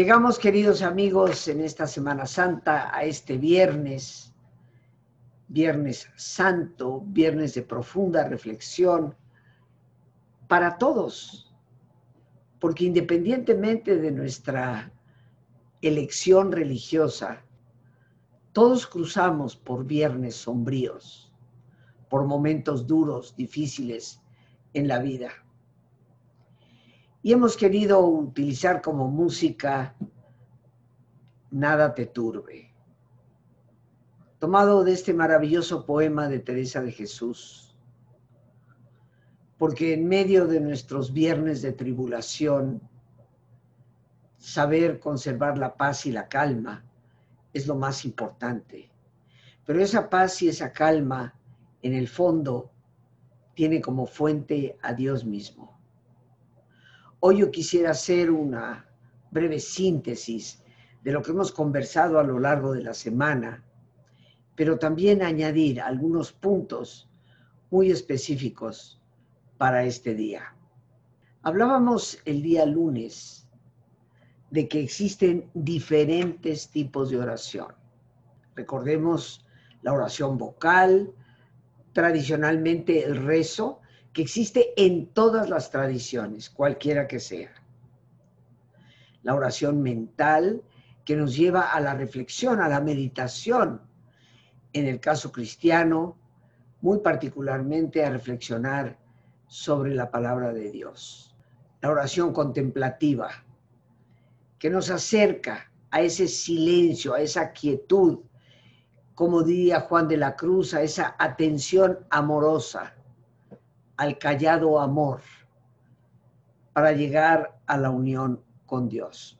Llegamos, queridos amigos, en esta Semana Santa, a este viernes, viernes santo, viernes de profunda reflexión para todos, porque independientemente de nuestra elección religiosa, todos cruzamos por viernes sombríos, por momentos duros, difíciles en la vida y hemos querido utilizar como música Nada te turbe, tomado de este maravilloso poema de Teresa de Jesús, porque en medio de nuestros viernes de tribulación, saber conservar la paz y la calma es lo más importante. Pero esa paz y esa calma, en el fondo, tiene como fuente a Dios mismo. Hoy yo quisiera hacer una breve síntesis de lo que hemos conversado a lo largo de la semana, pero también añadir algunos puntos muy específicos para este día. Hablábamos el día lunes de que existen diferentes tipos de oración. Recordemos la oración vocal, tradicionalmente el rezo, que existe en todas las tradiciones, cualquiera que sea. La oración mental que nos lleva a la reflexión, a la meditación. En el caso cristiano, muy particularmente a reflexionar sobre la palabra de Dios. La oración contemplativa, que nos acerca a ese silencio, a esa quietud, como diría Juan de la Cruz, a esa atención amorosa al callado amor para llegar a la unión con Dios.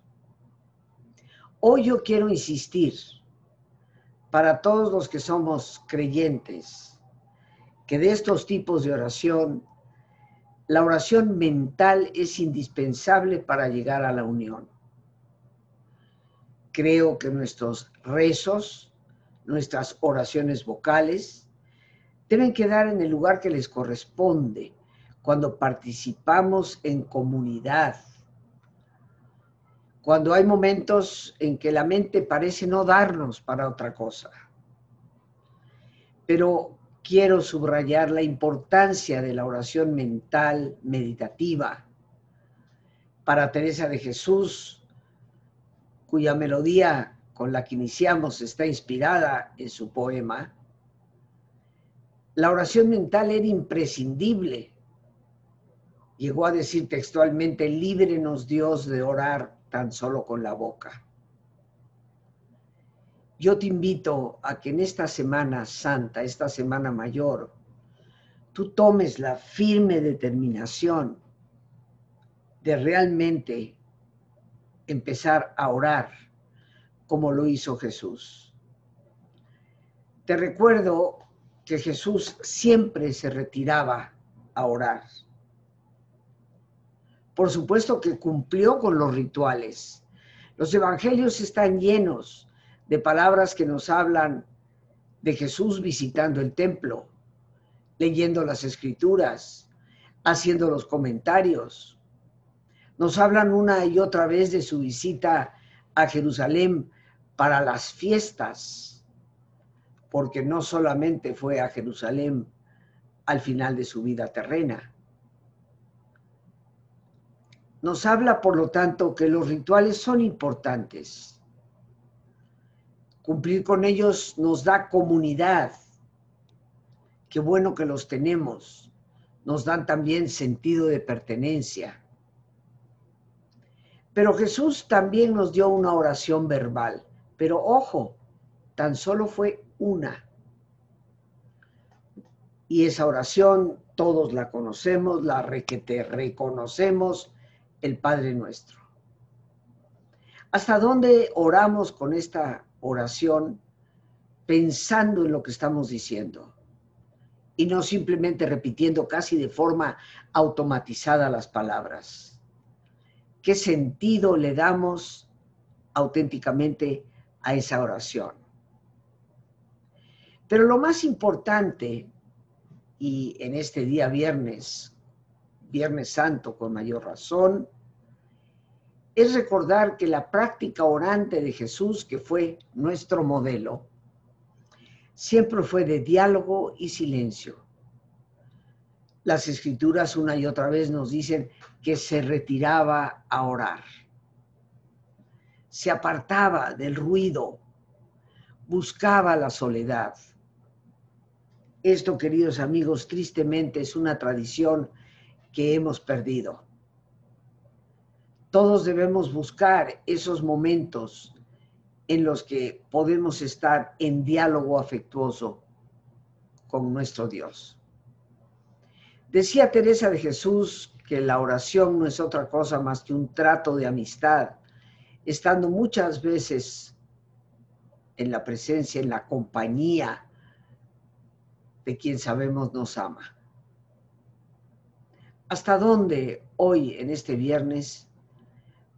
Hoy yo quiero insistir para todos los que somos creyentes que de estos tipos de oración, la oración mental es indispensable para llegar a la unión. Creo que nuestros rezos, nuestras oraciones vocales, deben quedar en el lugar que les corresponde cuando participamos en comunidad, cuando hay momentos en que la mente parece no darnos para otra cosa. Pero quiero subrayar la importancia de la oración mental meditativa. Para Teresa de Jesús, cuya melodía con la que iniciamos está inspirada en su poema, la oración mental era imprescindible. Llegó a decir textualmente, líbrenos Dios de orar tan solo con la boca. Yo te invito a que en esta Semana Santa, esta Semana Mayor, tú tomes la firme determinación de realmente empezar a orar como lo hizo Jesús. Te recuerdo que Jesús siempre se retiraba a orar. Por supuesto que cumplió con los rituales. Los evangelios están llenos de palabras que nos hablan de Jesús visitando el templo, leyendo las escrituras, haciendo los comentarios. Nos hablan una y otra vez de su visita a Jerusalén para las fiestas porque no solamente fue a Jerusalén al final de su vida terrena. Nos habla, por lo tanto, que los rituales son importantes. Cumplir con ellos nos da comunidad. Qué bueno que los tenemos. Nos dan también sentido de pertenencia. Pero Jesús también nos dio una oración verbal. Pero ojo, tan solo fue una. Y esa oración todos la conocemos, la requete reconocemos, el Padre nuestro. ¿Hasta dónde oramos con esta oración pensando en lo que estamos diciendo? Y no simplemente repitiendo casi de forma automatizada las palabras. ¿Qué sentido le damos auténticamente a esa oración? Pero lo más importante, y en este día viernes, Viernes Santo con mayor razón, es recordar que la práctica orante de Jesús, que fue nuestro modelo, siempre fue de diálogo y silencio. Las escrituras una y otra vez nos dicen que se retiraba a orar, se apartaba del ruido, buscaba la soledad. Esto, queridos amigos, tristemente es una tradición que hemos perdido. Todos debemos buscar esos momentos en los que podemos estar en diálogo afectuoso con nuestro Dios. Decía Teresa de Jesús que la oración no es otra cosa más que un trato de amistad, estando muchas veces en la presencia, en la compañía quien sabemos nos ama. ¿Hasta dónde hoy, en este viernes,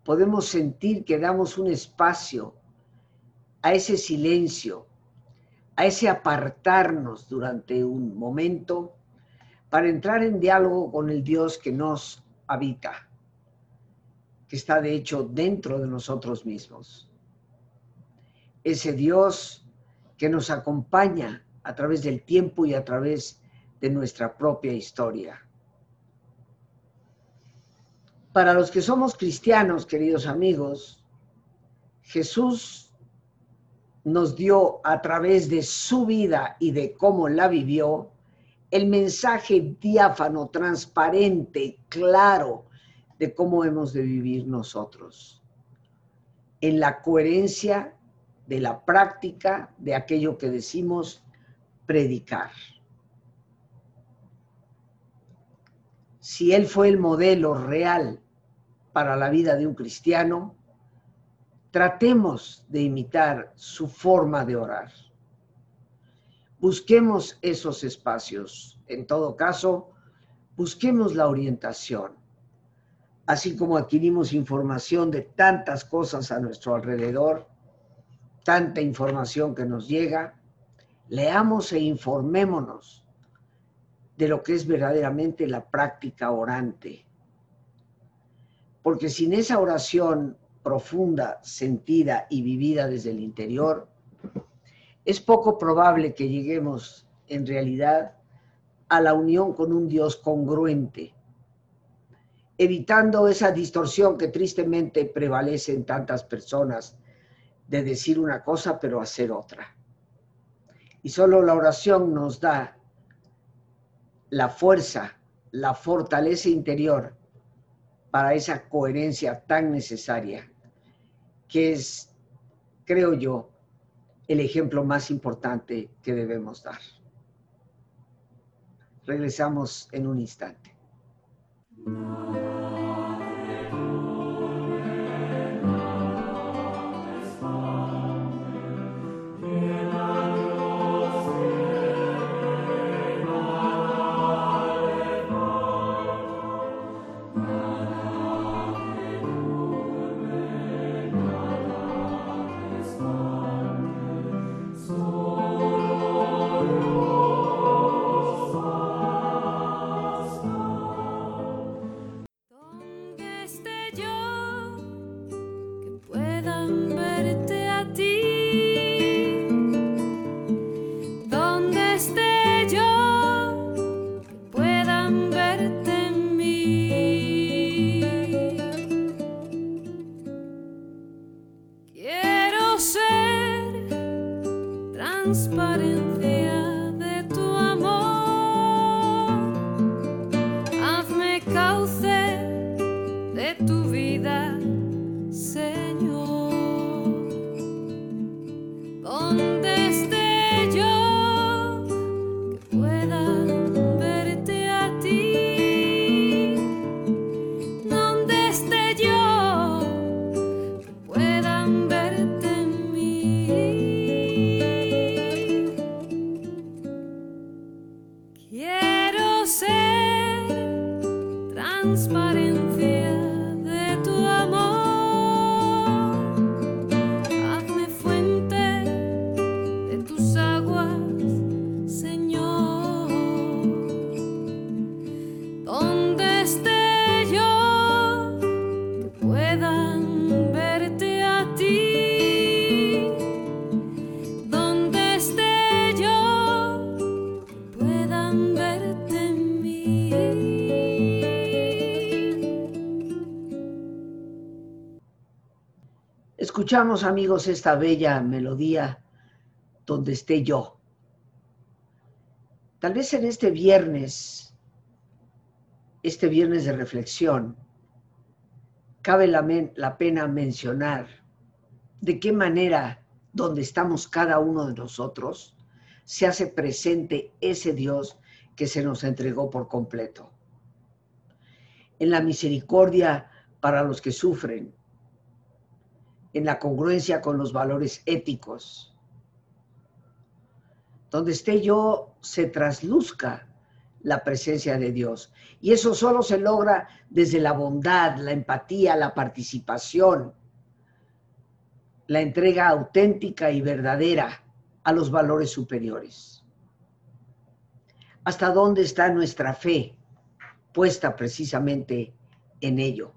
podemos sentir que damos un espacio a ese silencio, a ese apartarnos durante un momento para entrar en diálogo con el Dios que nos habita, que está de hecho dentro de nosotros mismos? Ese Dios que nos acompaña a través del tiempo y a través de nuestra propia historia. Para los que somos cristianos, queridos amigos, Jesús nos dio a través de su vida y de cómo la vivió el mensaje diáfano, transparente, claro de cómo hemos de vivir nosotros. En la coherencia de la práctica de aquello que decimos predicar. Si Él fue el modelo real para la vida de un cristiano, tratemos de imitar su forma de orar. Busquemos esos espacios. En todo caso, busquemos la orientación. Así como adquirimos información de tantas cosas a nuestro alrededor, tanta información que nos llega, leamos e informémonos de lo que es verdaderamente la práctica orante porque sin esa oración profunda, sentida y vivida desde el interior, es poco probable que lleguemos en realidad a la unión con un Dios congruente, evitando esa distorsión que tristemente prevalece en tantas personas de decir una cosa pero hacer otra. Y solo la oración nos da la fuerza, la fortaleza interior para esa coherencia tan necesaria, que es, creo yo, el ejemplo más importante que debemos dar. Regresamos en un instante. Escuchamos, amigos, esta bella melodía donde esté yo. Tal vez en este viernes, este viernes de reflexión, cabe la, la pena mencionar de qué manera, donde estamos cada uno de nosotros, se hace presente ese Dios que se nos entregó por completo. En la misericordia para los que sufren, en la congruencia con los valores éticos. Donde esté yo, se trasluzca la presencia de Dios. Y eso solo se logra desde la bondad, la empatía, la participación, la entrega auténtica y verdadera a los valores superiores. ¿Hasta dónde está nuestra fe puesta precisamente en ello?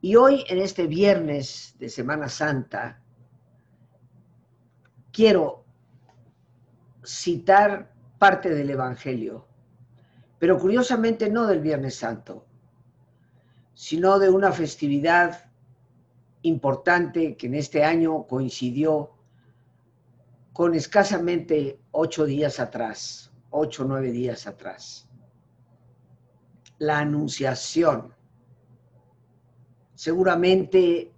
Y hoy, en este viernes de Semana Santa, quiero citar parte del Evangelio, pero curiosamente no del Viernes Santo, sino de una festividad importante que en este año coincidió con escasamente ocho días atrás, ocho o nueve días atrás. La Anunciación Seguramente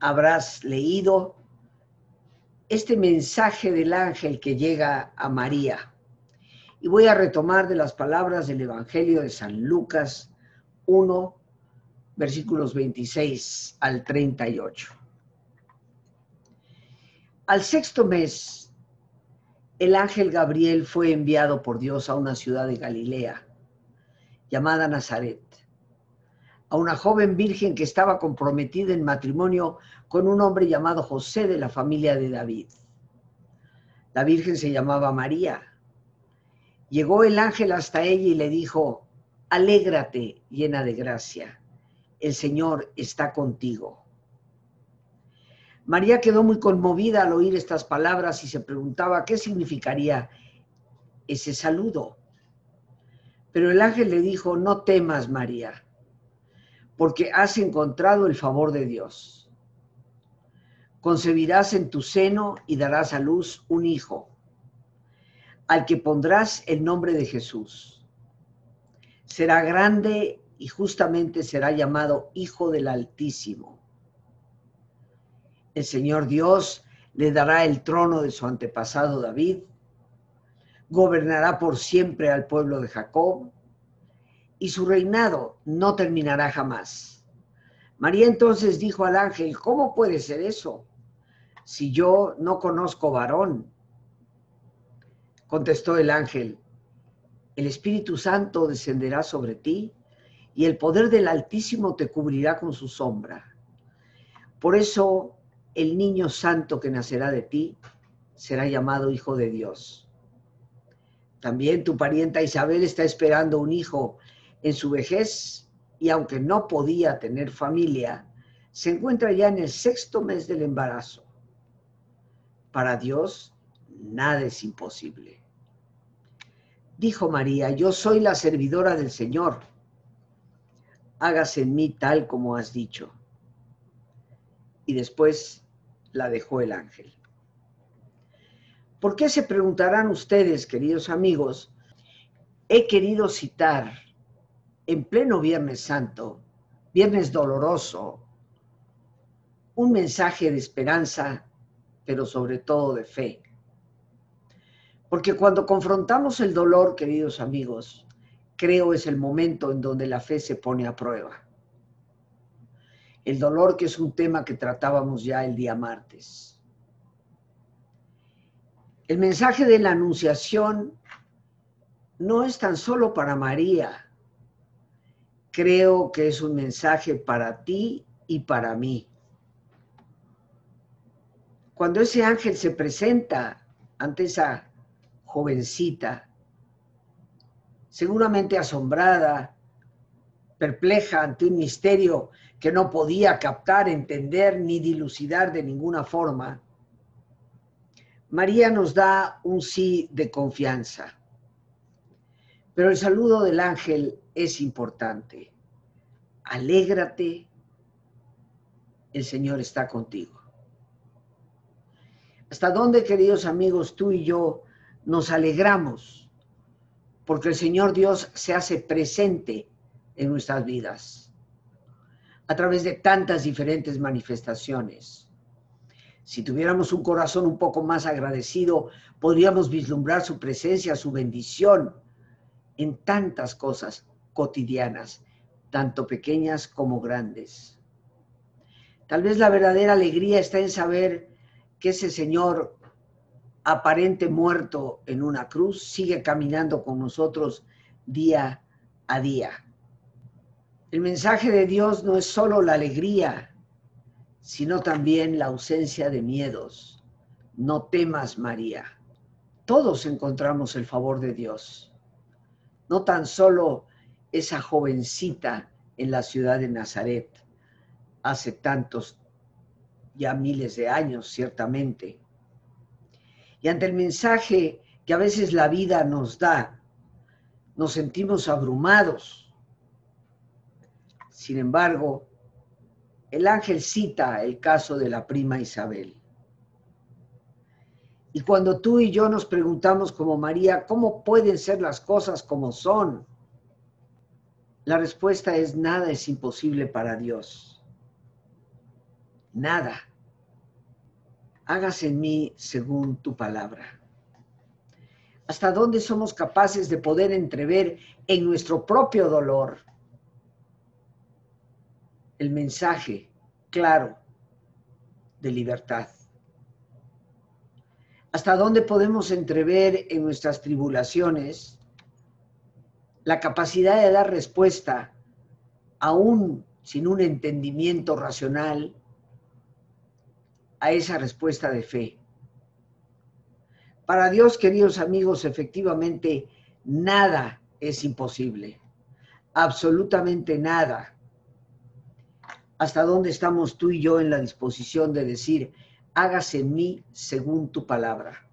habrás leído este mensaje del ángel que llega a María. Y voy a retomar de las palabras del Evangelio de San Lucas 1, versículos 26 al 38. Al sexto mes, el ángel Gabriel fue enviado por Dios a una ciudad de Galilea llamada Nazaret a una joven virgen que estaba comprometida en matrimonio con un hombre llamado José de la familia de David. La virgen se llamaba María. Llegó el ángel hasta ella y le dijo, alégrate llena de gracia, el Señor está contigo. María quedó muy conmovida al oír estas palabras y se preguntaba qué significaría ese saludo. Pero el ángel le dijo, no temas, María porque has encontrado el favor de Dios. Concebirás en tu seno y darás a luz un hijo, al que pondrás el nombre de Jesús. Será grande y justamente será llamado Hijo del Altísimo. El Señor Dios le dará el trono de su antepasado David, gobernará por siempre al pueblo de Jacob y su reinado no terminará jamás. María entonces dijo al ángel, ¿cómo puede ser eso? Si yo no conozco varón. Contestó el ángel, el Espíritu Santo descenderá sobre ti y el poder del Altísimo te cubrirá con su sombra. Por eso el niño santo que nacerá de ti será llamado Hijo de Dios. También tu parienta Isabel está esperando un hijo en su vejez y aunque no podía tener familia, se encuentra ya en el sexto mes del embarazo. Para Dios, nada es imposible. Dijo María, yo soy la servidora del Señor. Hágase en mí tal como has dicho. Y después la dejó el ángel. ¿Por qué se preguntarán ustedes, queridos amigos? He querido citar en pleno Viernes Santo, Viernes doloroso, un mensaje de esperanza, pero sobre todo de fe. Porque cuando confrontamos el dolor, queridos amigos, creo es el momento en donde la fe se pone a prueba. El dolor que es un tema que tratábamos ya el día martes. El mensaje de la anunciación no es tan solo para María, creo que es un mensaje para ti y para mí. Cuando ese ángel se presenta ante esa jovencita, seguramente asombrada, perpleja ante un misterio que no podía captar, entender ni dilucidar de ninguna forma, María nos da un sí de confianza. Pero el saludo del ángel es importante. Alégrate el Señor está contigo. ¿Hasta dónde, queridos amigos, tú y yo nos alegramos? Porque el Señor Dios se hace presente en nuestras vidas a través de tantas diferentes manifestaciones. Si tuviéramos un corazón un poco más agradecido, podríamos vislumbrar su presencia, su bendición en tantas cosas cotidianas, tanto pequeñas como grandes. Tal vez la verdadera alegría está en saber que ese Señor aparente muerto en una cruz sigue caminando con nosotros día a día. El mensaje de Dios no es solo la alegría, sino también la ausencia de miedos. No temas, María. Todos encontramos el favor de Dios. No tan solo esa jovencita en la ciudad de Nazaret hace tantos, ya miles de años, ciertamente. Y ante el mensaje que a veces la vida nos da, nos sentimos abrumados. Sin embargo, el ángel cita el caso de la prima Isabel. Y cuando tú y yo nos preguntamos como María, ¿cómo pueden ser las cosas como son? La respuesta es nada es imposible para Dios. Nada. Hágase en mí según tu palabra. ¿Hasta dónde somos capaces de poder entrever en nuestro propio dolor el mensaje claro de libertad. ¿Hasta dónde podemos entrever en nuestras tribulaciones la capacidad de dar respuesta, aún sin un entendimiento racional, a esa respuesta de fe? Para Dios, queridos amigos, efectivamente, nada es imposible. Absolutamente nada hasta dónde estamos tú y yo en la disposición de decir, hágase en mí según tu palabra.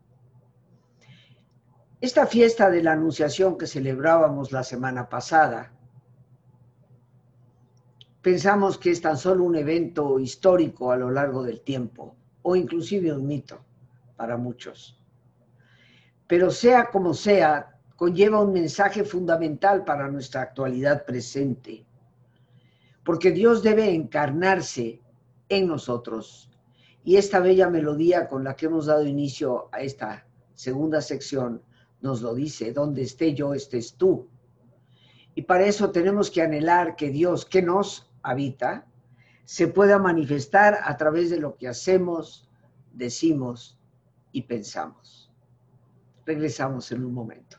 Esta fiesta de la Anunciación que celebrábamos la semana pasada, pensamos que es tan solo un evento histórico a lo largo del tiempo, o inclusive un mito para muchos. Pero sea como sea, conlleva un mensaje fundamental para nuestra actualidad presente porque Dios debe encarnarse en nosotros. Y esta bella melodía con la que hemos dado inicio a esta segunda sección nos lo dice, donde esté yo, estés tú. Y para eso tenemos que anhelar que Dios que nos habita se pueda manifestar a través de lo que hacemos, decimos y pensamos. Regresamos en un momento.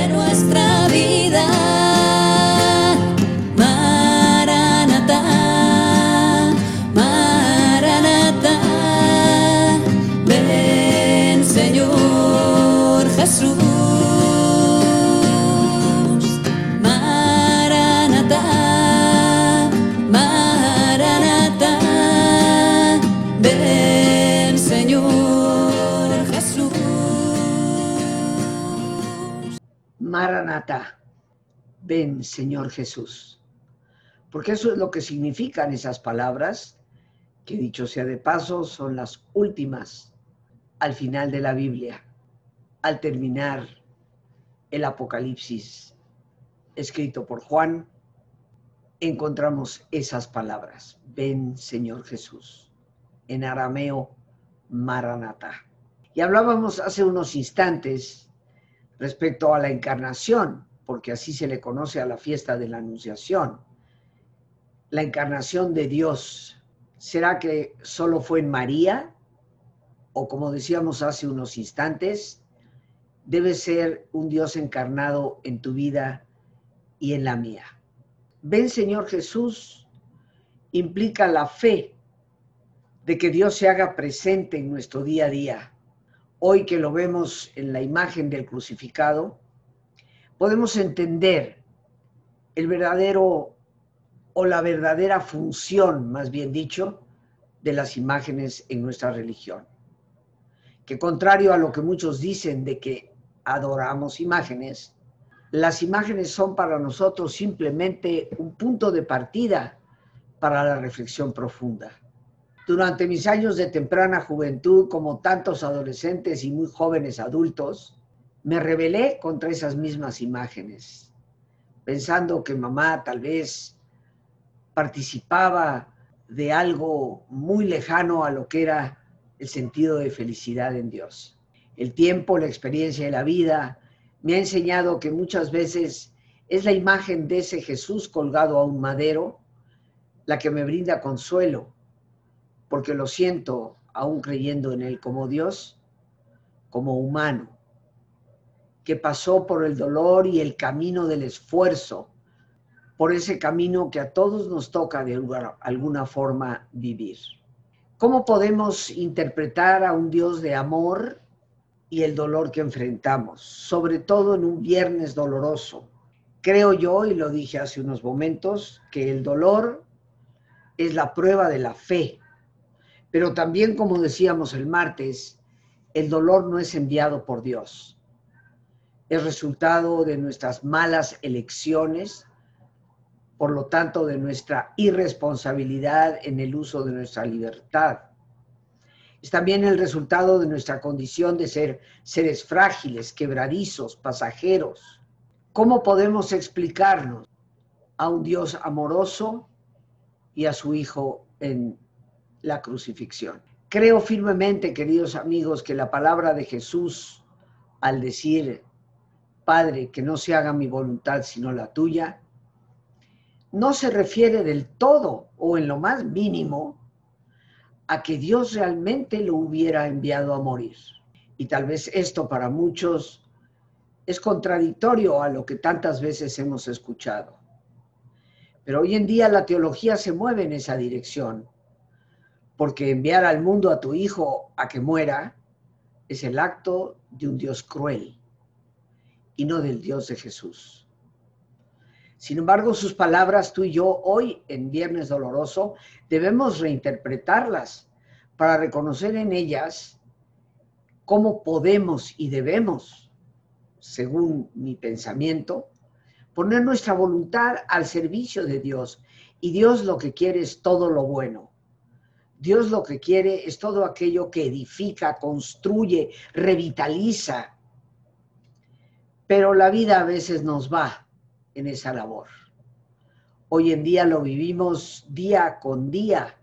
Ven Señor Jesús. Porque eso es lo que significan esas palabras, que dicho sea de paso, son las últimas al final de la Biblia, al terminar el Apocalipsis escrito por Juan, encontramos esas palabras, ven Señor Jesús, en arameo Maranata. Y hablábamos hace unos instantes respecto a la encarnación, porque así se le conoce a la fiesta de la Anunciación. La encarnación de Dios, ¿será que solo fue en María? O como decíamos hace unos instantes, debe ser un Dios encarnado en tu vida y en la mía. Ven Señor Jesús implica la fe de que Dios se haga presente en nuestro día a día hoy que lo vemos en la imagen del crucificado, podemos entender el verdadero o la verdadera función, más bien dicho, de las imágenes en nuestra religión. Que contrario a lo que muchos dicen de que adoramos imágenes, las imágenes son para nosotros simplemente un punto de partida para la reflexión profunda. Durante mis años de temprana juventud, como tantos adolescentes y muy jóvenes adultos, me rebelé contra esas mismas imágenes, pensando que mamá tal vez participaba de algo muy lejano a lo que era el sentido de felicidad en Dios. El tiempo, la experiencia de la vida me ha enseñado que muchas veces es la imagen de ese Jesús colgado a un madero la que me brinda consuelo porque lo siento aún creyendo en Él como Dios, como humano, que pasó por el dolor y el camino del esfuerzo, por ese camino que a todos nos toca de alguna forma vivir. ¿Cómo podemos interpretar a un Dios de amor y el dolor que enfrentamos, sobre todo en un viernes doloroso? Creo yo, y lo dije hace unos momentos, que el dolor es la prueba de la fe pero también, como decíamos el martes, el dolor no es enviado por Dios. Es resultado de nuestras malas elecciones, por lo tanto, de nuestra irresponsabilidad en el uso de nuestra libertad. Es también el resultado de nuestra condición de ser seres frágiles, quebradizos, pasajeros. ¿Cómo podemos explicarnos a un Dios amoroso y a su Hijo en la crucifixión. Creo firmemente, queridos amigos, que la palabra de Jesús al decir, Padre, que no se haga mi voluntad sino la tuya, no se refiere del todo o en lo más mínimo a que Dios realmente lo hubiera enviado a morir. Y tal vez esto para muchos es contradictorio a lo que tantas veces hemos escuchado. Pero hoy en día la teología se mueve en esa dirección porque enviar al mundo a tu hijo a que muera es el acto de un Dios cruel y no del Dios de Jesús. Sin embargo, sus palabras, tú y yo, hoy en Viernes Doloroso, debemos reinterpretarlas para reconocer en ellas cómo podemos y debemos, según mi pensamiento, poner nuestra voluntad al servicio de Dios. Y Dios lo que quiere es todo lo bueno. Dios lo que quiere es todo aquello que edifica, construye, revitaliza. Pero la vida a veces nos va en esa labor. Hoy en día lo vivimos día con día.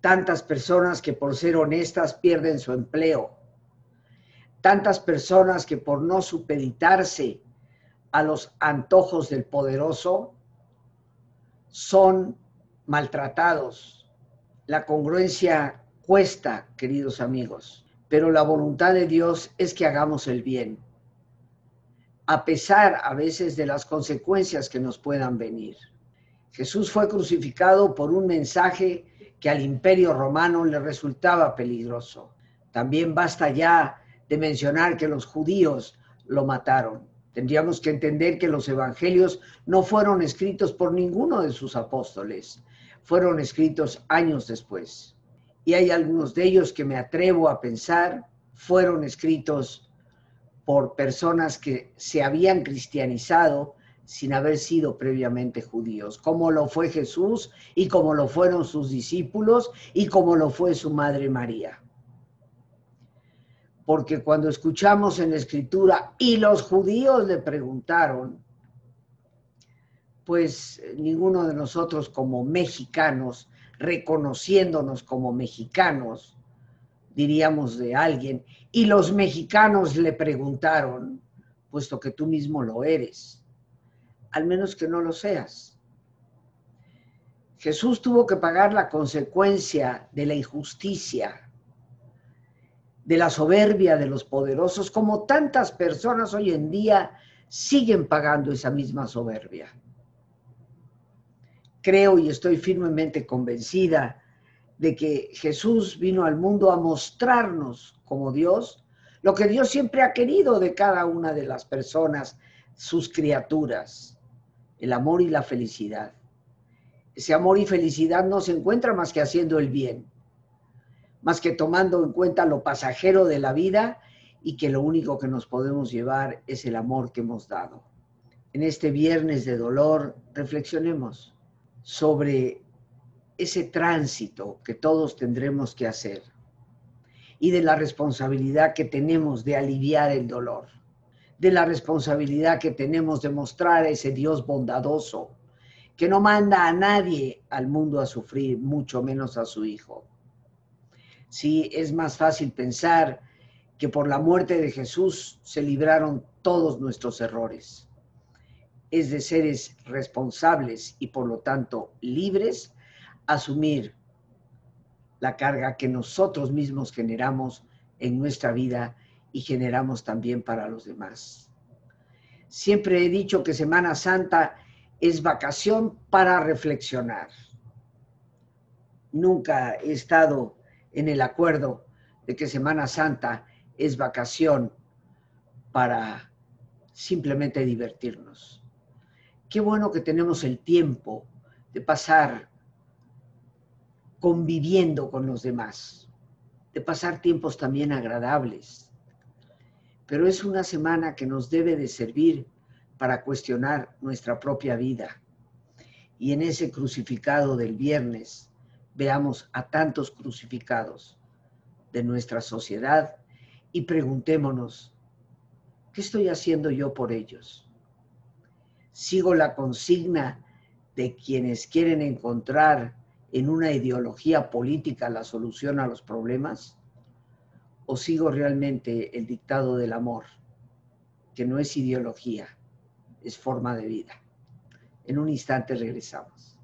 Tantas personas que por ser honestas pierden su empleo. Tantas personas que por no supeditarse a los antojos del poderoso son maltratados, la congruencia cuesta, queridos amigos, pero la voluntad de Dios es que hagamos el bien, a pesar a veces de las consecuencias que nos puedan venir. Jesús fue crucificado por un mensaje que al imperio romano le resultaba peligroso. También basta ya de mencionar que los judíos lo mataron. Tendríamos que entender que los evangelios no fueron escritos por ninguno de sus apóstoles, fueron escritos años después. Y hay algunos de ellos que me atrevo a pensar fueron escritos por personas que se habían cristianizado sin haber sido previamente judíos, como lo fue Jesús y como lo fueron sus discípulos y como lo fue su madre María. Porque cuando escuchamos en la escritura y los judíos le preguntaron, pues ninguno de nosotros como mexicanos, reconociéndonos como mexicanos, diríamos de alguien, y los mexicanos le preguntaron, puesto que tú mismo lo eres al menos que no lo seas. Jesús tuvo que pagar la consecuencia de la injusticia, de la soberbia de los poderosos, como tantas personas hoy en día siguen pagando esa misma soberbia. Creo y estoy firmemente convencida de que Jesús vino al mundo a mostrarnos como Dios lo que Dios siempre ha querido de cada una de las personas, sus criaturas el amor y la felicidad. Ese amor y felicidad no se encuentra más que haciendo el bien, más que tomando en cuenta lo pasajero de la vida y que lo único que nos podemos llevar es el amor que hemos dado. En este viernes de dolor reflexionemos sobre ese tránsito que todos tendremos que hacer y de la responsabilidad que tenemos de aliviar el dolor de la responsabilidad que tenemos de mostrar a ese Dios bondadoso, que no manda a nadie al mundo a sufrir, mucho menos a su Hijo. Sí, es más fácil pensar que por la muerte de Jesús se libraron todos nuestros errores. Es de seres responsables y por lo tanto libres asumir la carga que nosotros mismos generamos en nuestra vida y generamos también para los demás. Siempre he dicho que Semana Santa es vacación para reflexionar. Nunca he estado en el acuerdo de que Semana Santa es vacación para simplemente divertirnos. Qué bueno que tenemos el tiempo de pasar conviviendo con los demás, de pasar tiempos también agradables, pero es una semana que nos debe de servir para cuestionar nuestra propia vida. Y en ese crucificado del viernes veamos a tantos crucificados de nuestra sociedad y preguntémonos, ¿qué estoy haciendo yo por ellos? ¿Sigo la consigna de quienes quieren encontrar en una ideología política la solución a los problemas? o sigo realmente el dictado del amor, que no es ideología, es forma de vida. En un instante regresamos.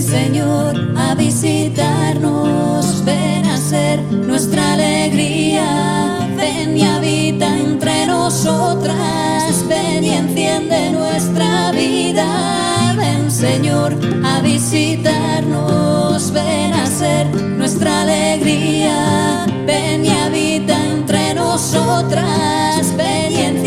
Señor, a visitarnos. Ven a ser nuestra alegría. Ven y habita entre nosotras. Ven y enciende nuestra vida. Ven, Señor, a visitarnos. Ven a ser nuestra alegría. Ven y habita entre nosotras. Ven y enciende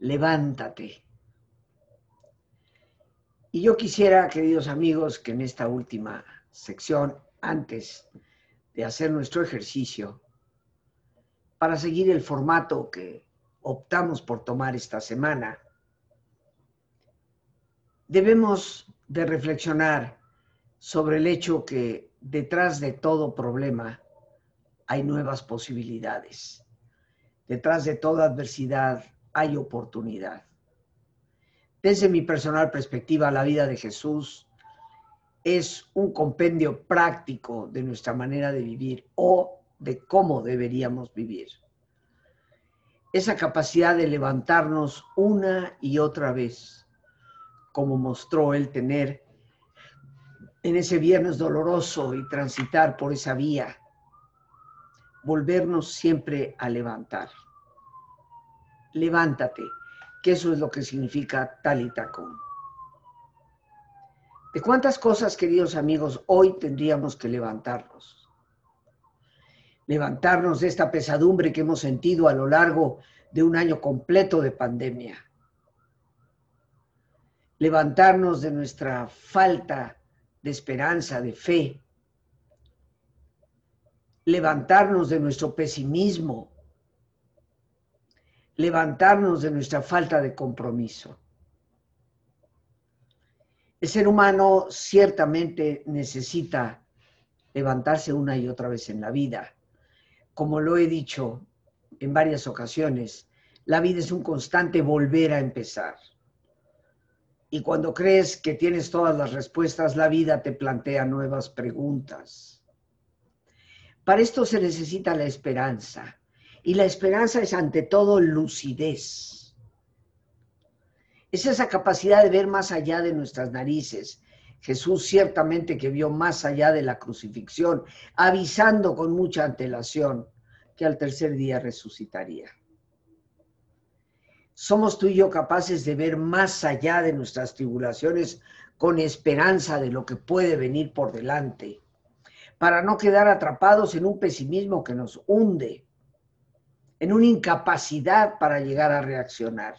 Levántate. Y yo quisiera, queridos amigos, que en esta última sección, antes de hacer nuestro ejercicio, para seguir el formato que optamos por tomar esta semana, debemos de reflexionar sobre el hecho que detrás de todo problema hay nuevas posibilidades. Detrás de toda adversidad hay oportunidad. Desde mi personal perspectiva, la vida de Jesús es un compendio práctico de nuestra manera de vivir o de cómo deberíamos vivir. Esa capacidad de levantarnos una y otra vez, como mostró él tener en ese viernes doloroso y transitar por esa vía volvernos siempre a levantar. Levántate, que eso es lo que significa talitacón. ¿De cuántas cosas, queridos amigos, hoy tendríamos que levantarnos? Levantarnos de esta pesadumbre que hemos sentido a lo largo de un año completo de pandemia. Levantarnos de nuestra falta de esperanza, de fe, levantarnos de nuestro pesimismo, levantarnos de nuestra falta de compromiso. El ser humano ciertamente necesita levantarse una y otra vez en la vida. Como lo he dicho en varias ocasiones, la vida es un constante volver a empezar. Y cuando crees que tienes todas las respuestas, la vida te plantea nuevas preguntas para esto se necesita la esperanza. Y la esperanza es ante todo lucidez. Es esa capacidad de ver más allá de nuestras narices. Jesús ciertamente que vio más allá de la crucifixión, avisando con mucha antelación que al tercer día resucitaría. Somos tú y yo capaces de ver más allá de nuestras tribulaciones con esperanza de lo que puede venir por delante para no quedar atrapados en un pesimismo que nos hunde, en una incapacidad para llegar a reaccionar.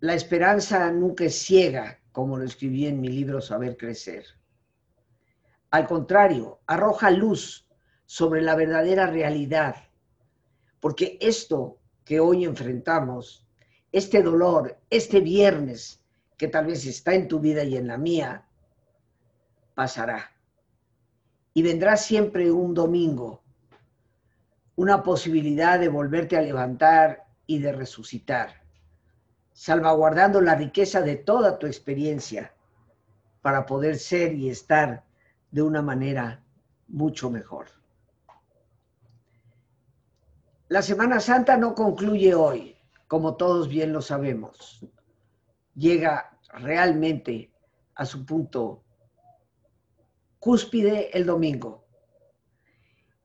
La esperanza nunca es ciega, como lo escribí en mi libro Saber Crecer. Al contrario, arroja luz sobre la verdadera realidad, porque esto que hoy enfrentamos, este dolor, este viernes, que tal vez está en tu vida y en la mía, pasará y vendrá siempre un domingo, una posibilidad de volverte a levantar y de resucitar, salvaguardando la riqueza de toda tu experiencia para poder ser y estar de una manera mucho mejor. La Semana Santa no concluye hoy, como todos bien lo sabemos. Llega realmente a su punto cúspide el domingo.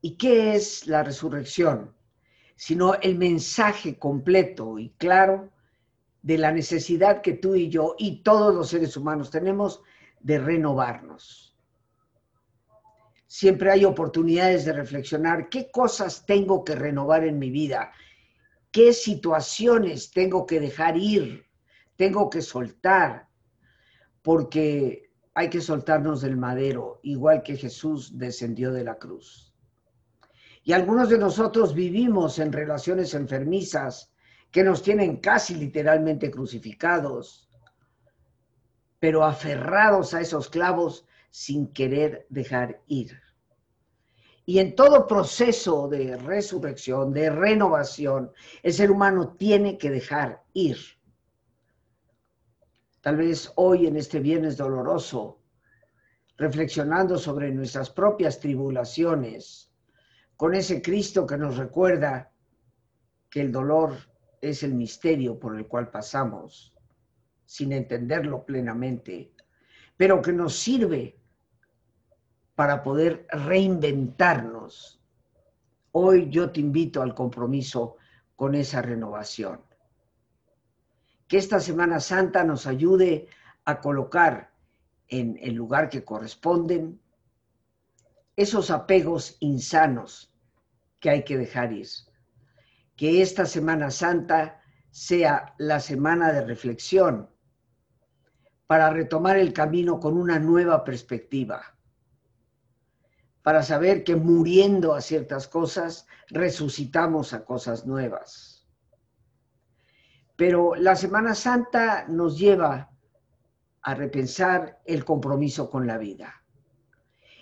¿Y qué es la resurrección? Sino el mensaje completo y claro de la necesidad que tú y yo y todos los seres humanos tenemos de renovarnos. Siempre hay oportunidades de reflexionar qué cosas tengo que renovar en mi vida, qué situaciones tengo que dejar ir, tengo que soltar, porque hay que soltarnos del madero, igual que Jesús descendió de la cruz. Y algunos de nosotros vivimos en relaciones enfermizas que nos tienen casi literalmente crucificados, pero aferrados a esos clavos sin querer dejar ir. Y en todo proceso de resurrección, de renovación, el ser humano tiene que dejar ir. Tal vez hoy en este viernes doloroso, reflexionando sobre nuestras propias tribulaciones, con ese Cristo que nos recuerda que el dolor es el misterio por el cual pasamos, sin entenderlo plenamente, pero que nos sirve para poder reinventarnos. Hoy yo te invito al compromiso con esa renovación. Que esta Semana Santa nos ayude a colocar en el lugar que corresponden esos apegos insanos que hay que dejar ir. Que esta Semana Santa sea la semana de reflexión para retomar el camino con una nueva perspectiva para saber que muriendo a ciertas cosas, resucitamos a cosas nuevas. Pero la Semana Santa nos lleva a repensar el compromiso con la vida.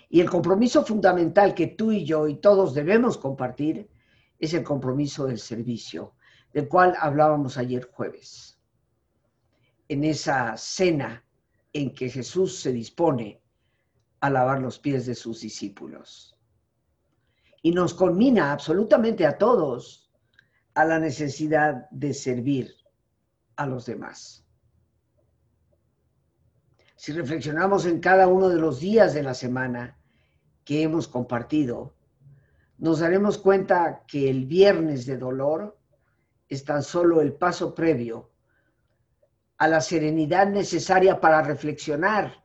Y el compromiso fundamental que tú y yo y todos debemos compartir es el compromiso del servicio, del cual hablábamos ayer jueves. En esa cena en que Jesús se dispone a lavar los pies de sus discípulos. Y nos conmina absolutamente a todos a la necesidad de servir a los demás. Si reflexionamos en cada uno de los días de la semana que hemos compartido, nos daremos cuenta que el viernes de dolor es tan solo el paso previo a la serenidad necesaria para reflexionar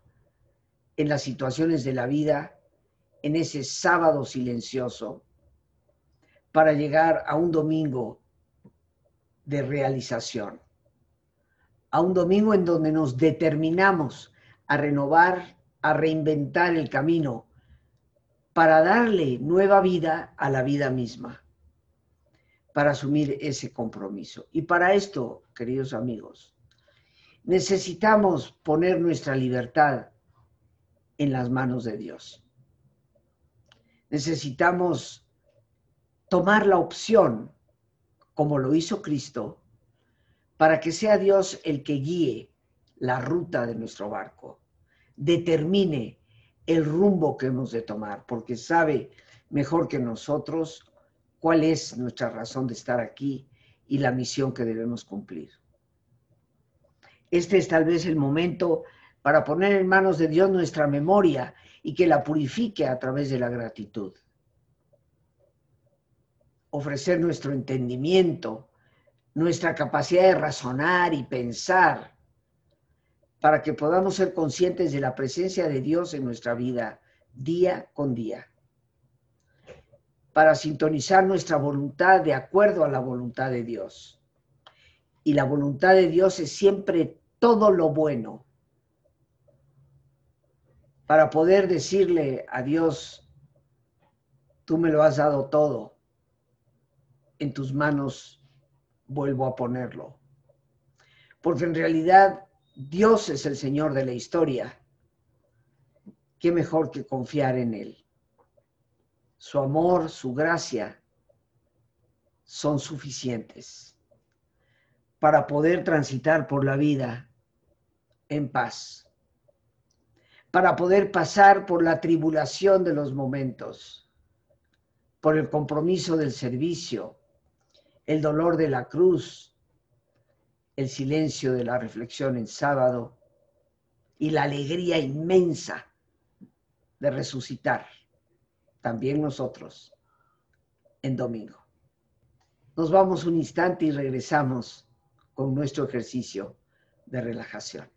en las situaciones de la vida, en ese sábado silencioso, para llegar a un domingo de realización, a un domingo en donde nos determinamos a renovar, a reinventar el camino, para darle nueva vida a la vida misma, para asumir ese compromiso. Y para esto, queridos amigos, necesitamos poner nuestra libertad en las manos de Dios. Necesitamos tomar la opción, como lo hizo Cristo, para que sea Dios el que guíe la ruta de nuestro barco, determine el rumbo que hemos de tomar, porque sabe mejor que nosotros cuál es nuestra razón de estar aquí y la misión que debemos cumplir. Este es tal vez el momento para poner en manos de Dios nuestra memoria y que la purifique a través de la gratitud. Ofrecer nuestro entendimiento, nuestra capacidad de razonar y pensar, para que podamos ser conscientes de la presencia de Dios en nuestra vida día con día, para sintonizar nuestra voluntad de acuerdo a la voluntad de Dios. Y la voluntad de Dios es siempre todo lo bueno, para poder decirle a Dios, tú me lo has dado todo, en tus manos vuelvo a ponerlo. Porque en realidad Dios es el Señor de la historia. ¿Qué mejor que confiar en Él? Su amor, su gracia son suficientes para poder transitar por la vida en paz para poder pasar por la tribulación de los momentos, por el compromiso del servicio, el dolor de la cruz, el silencio de la reflexión en sábado y la alegría inmensa de resucitar, también nosotros, en domingo. Nos vamos un instante y regresamos con nuestro ejercicio de relajación.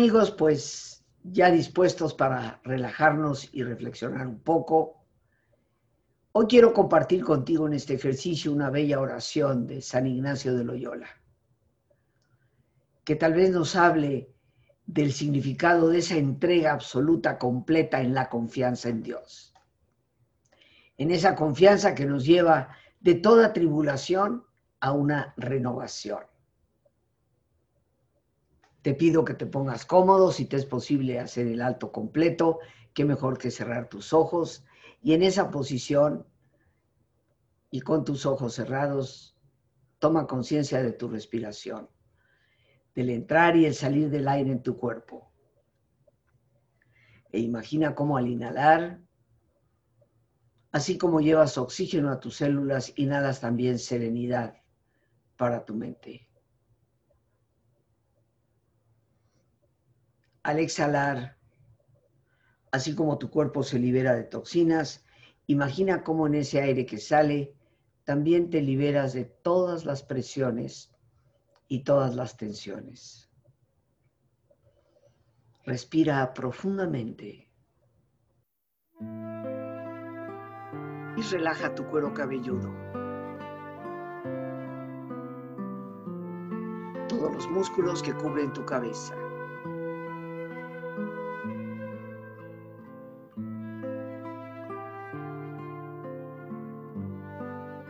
Amigos, pues ya dispuestos para relajarnos y reflexionar un poco, hoy quiero compartir contigo en este ejercicio una bella oración de San Ignacio de Loyola, que tal vez nos hable del significado de esa entrega absoluta, completa en la confianza en Dios. En esa confianza que nos lleva de toda tribulación a una renovación. Te pido que te pongas cómodo, si te es posible hacer el alto completo, qué mejor que cerrar tus ojos y en esa posición y con tus ojos cerrados, toma conciencia de tu respiración, del entrar y el salir del aire en tu cuerpo. E imagina cómo al inhalar, así como llevas oxígeno a tus células, inhalas también serenidad para tu mente. Al exhalar, así como tu cuerpo se libera de toxinas, imagina cómo en ese aire que sale también te liberas de todas las presiones y todas las tensiones. Respira profundamente y relaja tu cuero cabelludo. Todos los músculos que cubren tu cabeza.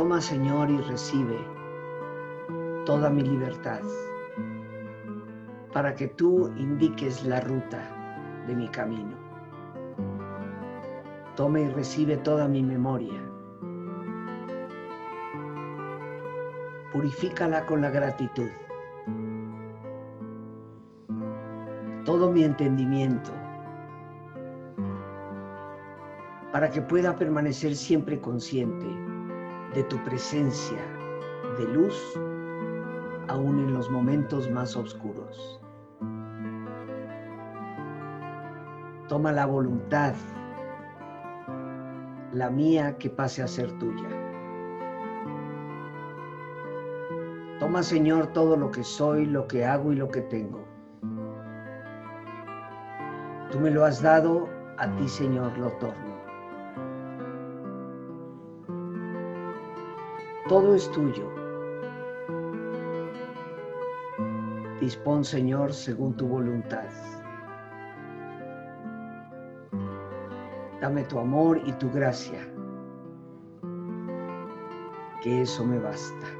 Toma, Señor, y recibe toda mi libertad para que tú indiques la ruta de mi camino. Toma y recibe toda mi memoria. Purifícala con la gratitud. Todo mi entendimiento para que pueda permanecer siempre consciente de tu presencia de luz aún en los momentos más oscuros. Toma la voluntad, la mía que pase a ser tuya. Toma, Señor, todo lo que soy, lo que hago y lo que tengo. Tú me lo has dado, a ti, Señor, lo torno. Todo es tuyo. Dispón, Señor, según tu voluntad. Dame tu amor y tu gracia, que eso me basta.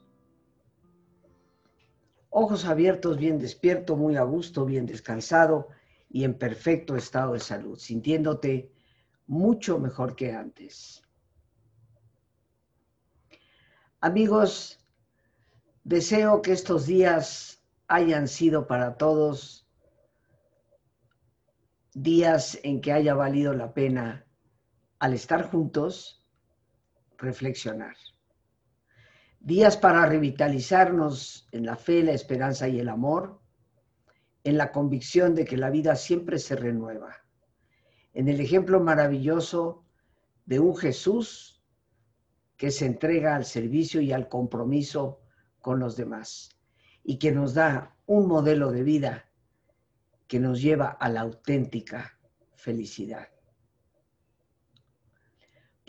Ojos abiertos, bien despierto, muy a gusto, bien descansado y en perfecto estado de salud, sintiéndote mucho mejor que antes. Amigos, deseo que estos días hayan sido para todos días en que haya valido la pena, al estar juntos, reflexionar. Días para revitalizarnos en la fe, la esperanza y el amor, en la convicción de que la vida siempre se renueva, en el ejemplo maravilloso de un Jesús que se entrega al servicio y al compromiso con los demás y que nos da un modelo de vida que nos lleva a la auténtica felicidad.